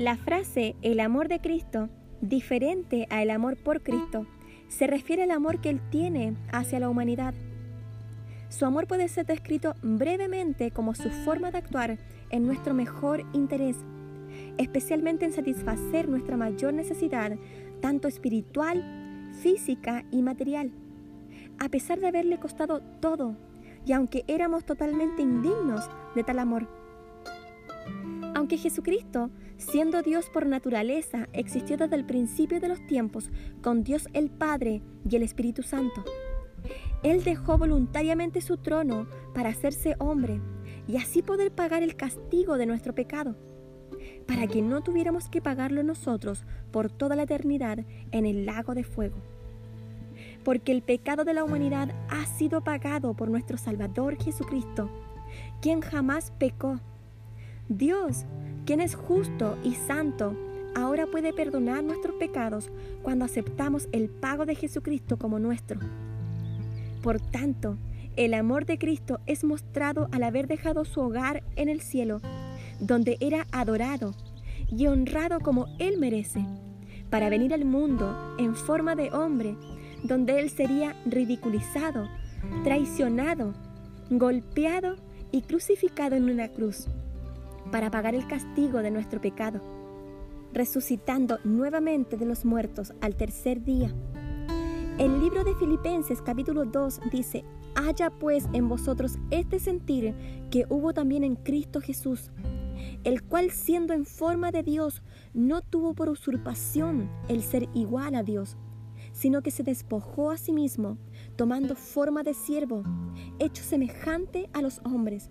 La frase el amor de Cristo, diferente a el amor por Cristo, se refiere al amor que Él tiene hacia la humanidad. Su amor puede ser descrito brevemente como su forma de actuar en nuestro mejor interés, especialmente en satisfacer nuestra mayor necesidad, tanto espiritual, física y material, a pesar de haberle costado todo y aunque éramos totalmente indignos de tal amor. Aunque Jesucristo, siendo Dios por naturaleza, existió desde el principio de los tiempos con Dios el Padre y el Espíritu Santo, Él dejó voluntariamente su trono para hacerse hombre y así poder pagar el castigo de nuestro pecado, para que no tuviéramos que pagarlo nosotros por toda la eternidad en el lago de fuego porque el pecado de la humanidad ha sido pagado por nuestro Salvador Jesucristo, quien jamás pecó. Dios, quien es justo y santo, ahora puede perdonar nuestros pecados cuando aceptamos el pago de Jesucristo como nuestro. Por tanto, el amor de Cristo es mostrado al haber dejado su hogar en el cielo, donde era adorado y honrado como Él merece, para venir al mundo en forma de hombre donde Él sería ridiculizado, traicionado, golpeado y crucificado en una cruz para pagar el castigo de nuestro pecado, resucitando nuevamente de los muertos al tercer día. El libro de Filipenses capítulo 2 dice, haya pues en vosotros este sentir que hubo también en Cristo Jesús, el cual siendo en forma de Dios, no tuvo por usurpación el ser igual a Dios sino que se despojó a sí mismo, tomando forma de siervo, hecho semejante a los hombres,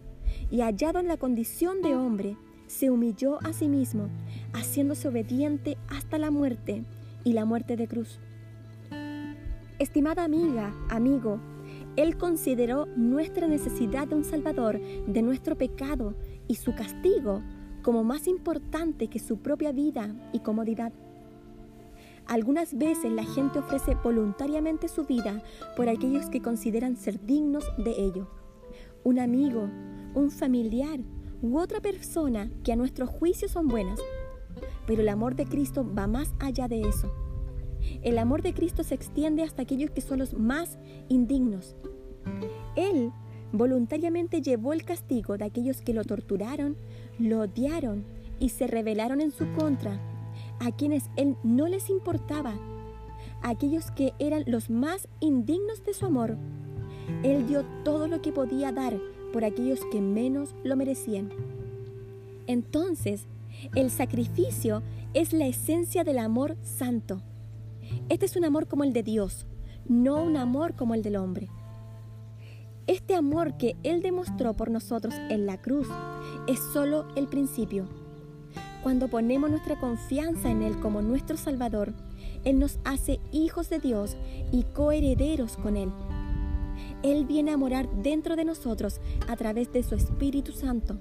y hallado en la condición de hombre, se humilló a sí mismo, haciéndose obediente hasta la muerte y la muerte de cruz. Estimada amiga, amigo, Él consideró nuestra necesidad de un Salvador de nuestro pecado y su castigo como más importante que su propia vida y comodidad. Algunas veces la gente ofrece voluntariamente su vida por aquellos que consideran ser dignos de ello. Un amigo, un familiar u otra persona que a nuestro juicio son buenas. Pero el amor de Cristo va más allá de eso. El amor de Cristo se extiende hasta aquellos que son los más indignos. Él voluntariamente llevó el castigo de aquellos que lo torturaron, lo odiaron y se rebelaron en su contra a quienes Él no les importaba, aquellos que eran los más indignos de su amor. Él dio todo lo que podía dar por aquellos que menos lo merecían. Entonces, el sacrificio es la esencia del amor santo. Este es un amor como el de Dios, no un amor como el del hombre. Este amor que Él demostró por nosotros en la cruz es solo el principio. Cuando ponemos nuestra confianza en Él como nuestro Salvador, Él nos hace hijos de Dios y coherederos con Él. Él viene a morar dentro de nosotros a través de su Espíritu Santo,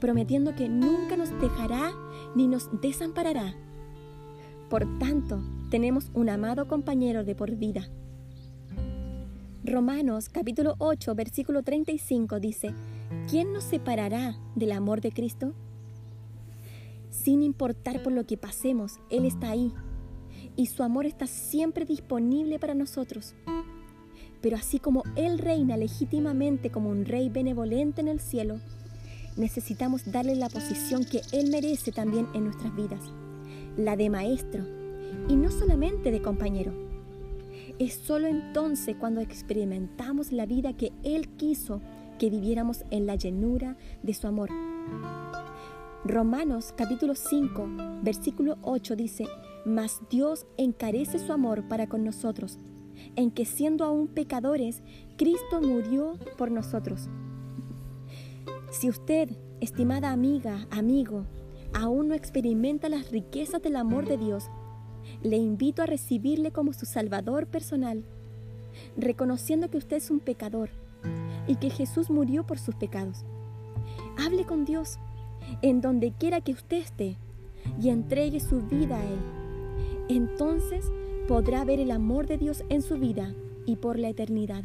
prometiendo que nunca nos dejará ni nos desamparará. Por tanto, tenemos un amado compañero de por vida. Romanos capítulo 8, versículo 35 dice, ¿quién nos separará del amor de Cristo? Sin importar por lo que pasemos, Él está ahí y su amor está siempre disponible para nosotros. Pero así como Él reina legítimamente como un rey benevolente en el cielo, necesitamos darle la posición que Él merece también en nuestras vidas, la de maestro y no solamente de compañero. Es solo entonces cuando experimentamos la vida que Él quiso que viviéramos en la llenura de su amor. Romanos capítulo 5, versículo 8 dice, Mas Dios encarece su amor para con nosotros, en que siendo aún pecadores, Cristo murió por nosotros. Si usted, estimada amiga, amigo, aún no experimenta las riquezas del amor de Dios, le invito a recibirle como su Salvador personal, reconociendo que usted es un pecador y que Jesús murió por sus pecados. Hable con Dios en donde quiera que usted esté y entregue su vida a Él. Entonces podrá ver el amor de Dios en su vida y por la eternidad.